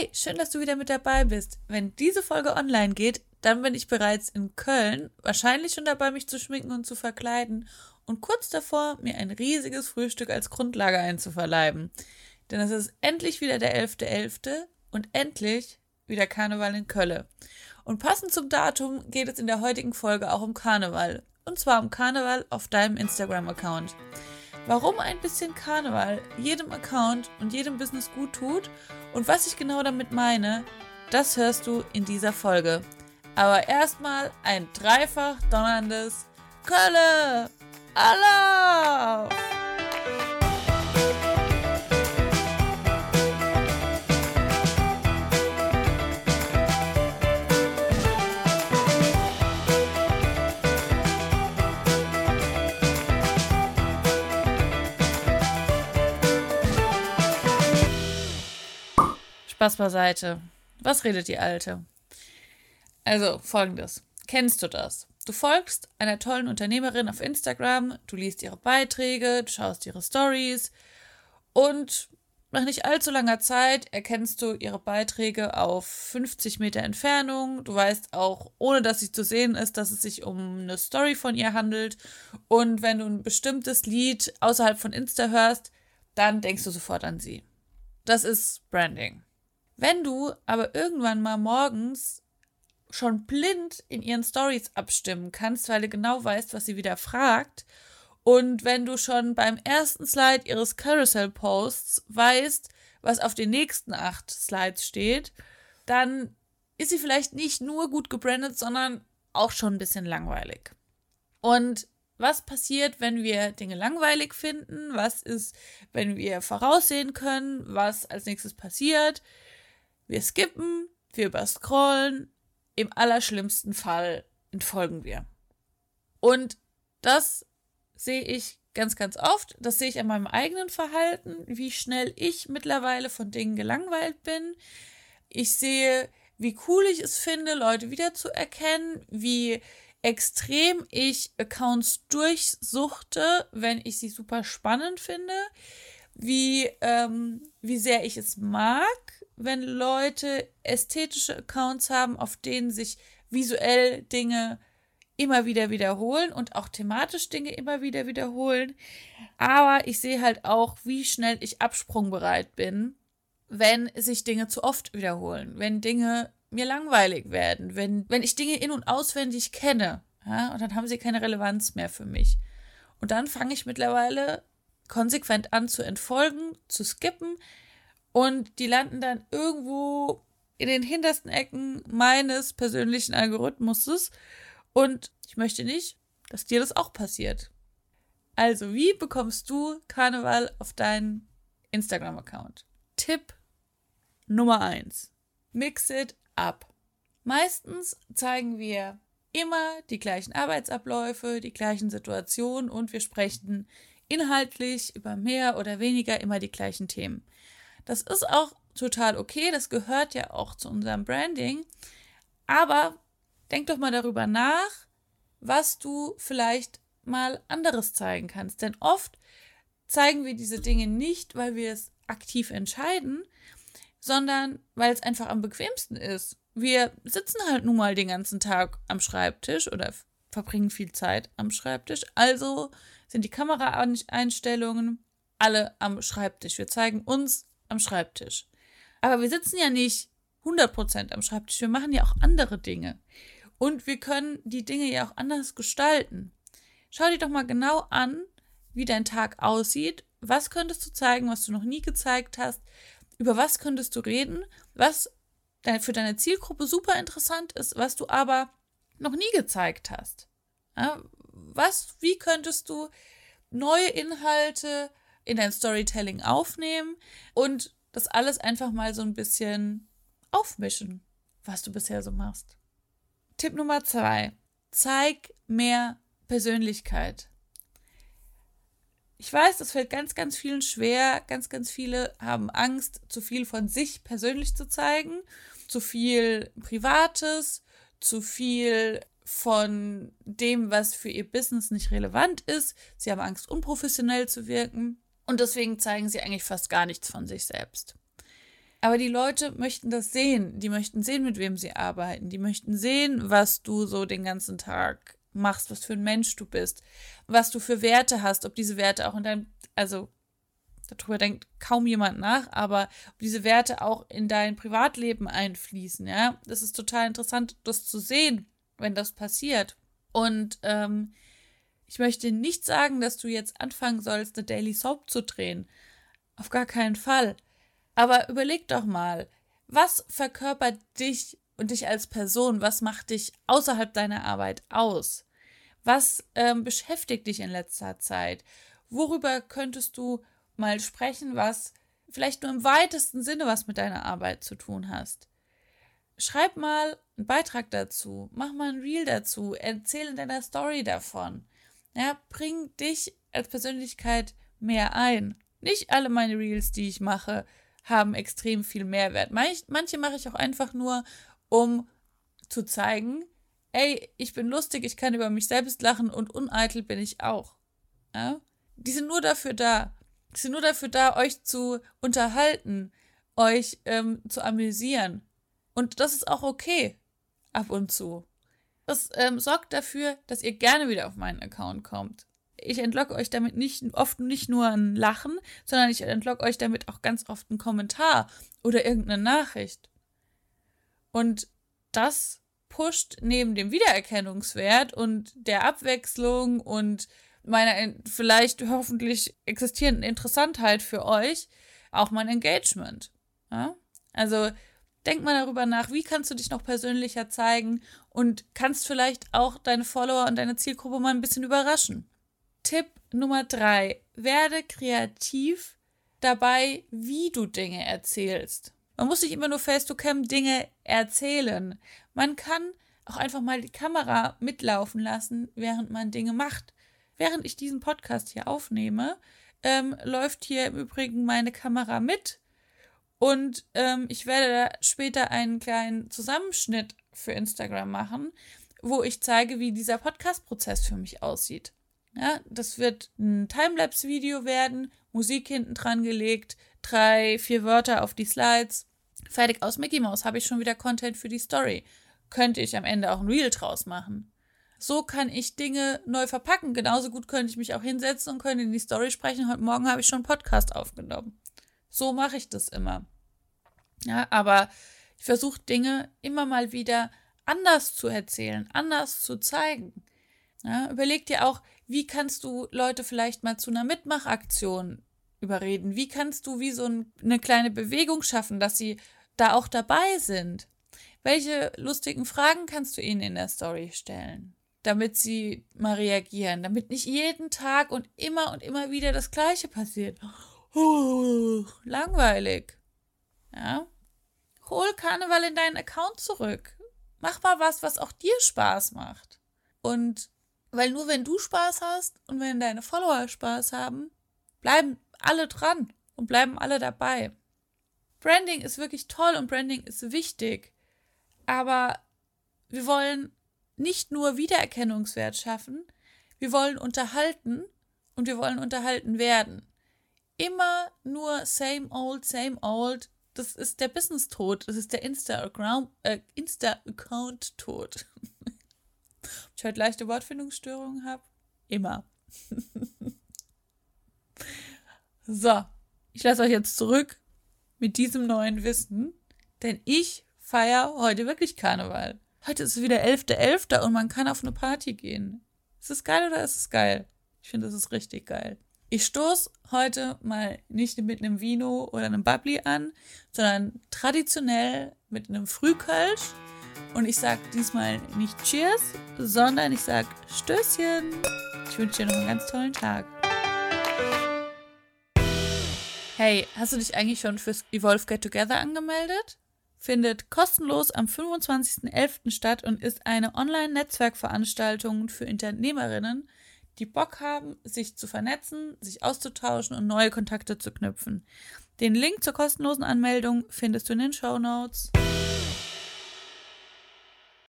Hi, schön, dass du wieder mit dabei bist. Wenn diese Folge online geht, dann bin ich bereits in Köln, wahrscheinlich schon dabei, mich zu schminken und zu verkleiden und kurz davor, mir ein riesiges Frühstück als Grundlage einzuverleiben. Denn es ist endlich wieder der 11.11. .11. und endlich wieder Karneval in Köln. Und passend zum Datum geht es in der heutigen Folge auch um Karneval. Und zwar um Karneval auf deinem Instagram-Account. Warum ein bisschen Karneval jedem Account und jedem Business gut tut und was ich genau damit meine, das hörst du in dieser Folge. Aber erstmal ein dreifach donnerndes Kölle! Allah! Spaß beiseite. Was redet die Alte? Also, folgendes. Kennst du das? Du folgst einer tollen Unternehmerin auf Instagram, du liest ihre Beiträge, du schaust ihre Stories und nach nicht allzu langer Zeit erkennst du ihre Beiträge auf 50 Meter Entfernung. Du weißt auch, ohne dass sie zu sehen ist, dass es sich um eine Story von ihr handelt. Und wenn du ein bestimmtes Lied außerhalb von Insta hörst, dann denkst du sofort an sie. Das ist Branding. Wenn du aber irgendwann mal morgens schon blind in ihren Stories abstimmen kannst, weil du genau weißt, was sie wieder fragt, und wenn du schon beim ersten Slide ihres Carousel-Posts weißt, was auf den nächsten acht Slides steht, dann ist sie vielleicht nicht nur gut gebrandet, sondern auch schon ein bisschen langweilig. Und was passiert, wenn wir Dinge langweilig finden? Was ist, wenn wir voraussehen können, was als nächstes passiert? Wir skippen, wir überscrollen, im allerschlimmsten Fall entfolgen wir. Und das sehe ich ganz, ganz oft. Das sehe ich an meinem eigenen Verhalten, wie schnell ich mittlerweile von Dingen gelangweilt bin. Ich sehe, wie cool ich es finde, Leute wiederzuerkennen, wie extrem ich Accounts durchsuchte, wenn ich sie super spannend finde, wie, ähm, wie sehr ich es mag, wenn Leute ästhetische Accounts haben, auf denen sich visuell Dinge immer wieder wiederholen und auch thematisch Dinge immer wieder wiederholen. Aber ich sehe halt auch, wie schnell ich absprungbereit bin, wenn sich Dinge zu oft wiederholen, wenn Dinge mir langweilig werden, wenn, wenn ich Dinge in- und auswendig kenne. Ja, und dann haben sie keine Relevanz mehr für mich. Und dann fange ich mittlerweile konsequent an zu entfolgen, zu skippen, und die landen dann irgendwo in den hintersten Ecken meines persönlichen Algorithmuses. Und ich möchte nicht, dass dir das auch passiert. Also, wie bekommst du Karneval auf deinen Instagram-Account? Tipp Nummer 1. Mix it up. Meistens zeigen wir immer die gleichen Arbeitsabläufe, die gleichen Situationen und wir sprechen inhaltlich über mehr oder weniger immer die gleichen Themen. Das ist auch total okay, das gehört ja auch zu unserem Branding. Aber denk doch mal darüber nach, was du vielleicht mal anderes zeigen kannst. Denn oft zeigen wir diese Dinge nicht, weil wir es aktiv entscheiden, sondern weil es einfach am bequemsten ist. Wir sitzen halt nun mal den ganzen Tag am Schreibtisch oder verbringen viel Zeit am Schreibtisch. Also sind die Kameraeinstellungen alle am Schreibtisch. Wir zeigen uns am Schreibtisch. Aber wir sitzen ja nicht 100% am Schreibtisch. Wir machen ja auch andere Dinge. Und wir können die Dinge ja auch anders gestalten. Schau dir doch mal genau an, wie dein Tag aussieht. Was könntest du zeigen, was du noch nie gezeigt hast? Über was könntest du reden? Was für deine Zielgruppe super interessant ist, was du aber noch nie gezeigt hast. Was, wie könntest du neue Inhalte in dein Storytelling aufnehmen und das alles einfach mal so ein bisschen aufmischen, was du bisher so machst. Tipp Nummer zwei. Zeig mehr Persönlichkeit. Ich weiß, das fällt ganz, ganz vielen schwer. Ganz, ganz viele haben Angst, zu viel von sich persönlich zu zeigen, zu viel Privates, zu viel von dem, was für ihr Business nicht relevant ist. Sie haben Angst, unprofessionell zu wirken. Und deswegen zeigen sie eigentlich fast gar nichts von sich selbst. Aber die Leute möchten das sehen. Die möchten sehen, mit wem sie arbeiten. Die möchten sehen, was du so den ganzen Tag machst, was für ein Mensch du bist, was du für Werte hast, ob diese Werte auch in deinem, also darüber denkt kaum jemand nach, aber ob diese Werte auch in dein Privatleben einfließen, ja. Das ist total interessant, das zu sehen, wenn das passiert. Und ähm, ich möchte nicht sagen, dass du jetzt anfangen sollst, eine Daily Soap zu drehen. Auf gar keinen Fall. Aber überleg doch mal, was verkörpert dich und dich als Person? Was macht dich außerhalb deiner Arbeit aus? Was ähm, beschäftigt dich in letzter Zeit? Worüber könntest du mal sprechen, was vielleicht nur im weitesten Sinne was mit deiner Arbeit zu tun hast? Schreib mal einen Beitrag dazu, mach mal ein Reel dazu, erzähl in deiner Story davon. Ja, bring dich als Persönlichkeit mehr ein. Nicht alle meine Reels, die ich mache, haben extrem viel Mehrwert. Manche mache ich auch einfach nur, um zu zeigen, ey, ich bin lustig, ich kann über mich selbst lachen und uneitel bin ich auch. Ja? Die sind nur dafür da. Die sind nur dafür da, euch zu unterhalten, euch ähm, zu amüsieren. Und das ist auch okay. Ab und zu. Das ähm, sorgt dafür, dass ihr gerne wieder auf meinen Account kommt ich entlocke euch damit nicht oft nicht nur ein Lachen, sondern ich entlocke euch damit auch ganz oft einen Kommentar oder irgendeine Nachricht. Und das pusht neben dem Wiedererkennungswert und der Abwechslung und meiner vielleicht hoffentlich existierenden Interessantheit für euch auch mein Engagement. Ja? Also denk mal darüber nach, wie kannst du dich noch persönlicher zeigen und kannst vielleicht auch deine Follower und deine Zielgruppe mal ein bisschen überraschen. Tipp Nummer drei. Werde kreativ dabei, wie du Dinge erzählst. Man muss nicht immer nur face-to-cam Dinge erzählen. Man kann auch einfach mal die Kamera mitlaufen lassen, während man Dinge macht. Während ich diesen Podcast hier aufnehme, ähm, läuft hier im Übrigen meine Kamera mit. Und ähm, ich werde da später einen kleinen Zusammenschnitt für Instagram machen, wo ich zeige, wie dieser Podcast-Prozess für mich aussieht. Ja, das wird ein Timelapse-Video werden, Musik hinten dran gelegt, drei, vier Wörter auf die Slides. Fertig aus Mickey Mouse habe ich schon wieder Content für die Story. Könnte ich am Ende auch ein Reel draus machen. So kann ich Dinge neu verpacken. Genauso gut könnte ich mich auch hinsetzen und könnte in die Story sprechen. Heute Morgen habe ich schon einen Podcast aufgenommen. So mache ich das immer. Ja, aber ich versuche Dinge immer mal wieder anders zu erzählen, anders zu zeigen. Ja, überleg dir auch, wie kannst du Leute vielleicht mal zu einer Mitmachaktion überreden? Wie kannst du wie so ein, eine kleine Bewegung schaffen, dass sie da auch dabei sind? Welche lustigen Fragen kannst du ihnen in der Story stellen, damit sie mal reagieren, damit nicht jeden Tag und immer und immer wieder das Gleiche passiert? Oh, langweilig. Ja? Hol Karneval in deinen Account zurück. Mach mal was, was auch dir Spaß macht. Und weil nur wenn du Spaß hast und wenn deine Follower Spaß haben, bleiben alle dran und bleiben alle dabei. Branding ist wirklich toll und Branding ist wichtig. Aber wir wollen nicht nur Wiedererkennungswert schaffen, wir wollen unterhalten und wir wollen unterhalten werden. Immer nur same old, same old. Das ist der Business-Tod. Das ist der Insta-Account-Tod. Äh, Insta Ob ich heute leichte Wortfindungsstörungen habe? Immer. so, ich lasse euch jetzt zurück mit diesem neuen Wissen, denn ich feiere heute wirklich Karneval. Heute ist es wieder 11.11. .11. und man kann auf eine Party gehen. Ist es geil oder ist es geil? Ich finde, das ist richtig geil. Ich stoße heute mal nicht mit einem Vino oder einem Bubbly an, sondern traditionell mit einem Frühkölsch und ich sage diesmal nicht Cheers, sondern ich sage Stößchen. Ich wünsche dir noch einen ganz tollen Tag. Hey, hast du dich eigentlich schon fürs Evolve Get Together angemeldet? Findet kostenlos am 25.11. statt und ist eine Online-Netzwerkveranstaltung für Unternehmerinnen, die Bock haben, sich zu vernetzen, sich auszutauschen und neue Kontakte zu knüpfen. Den Link zur kostenlosen Anmeldung findest du in den Show Notes.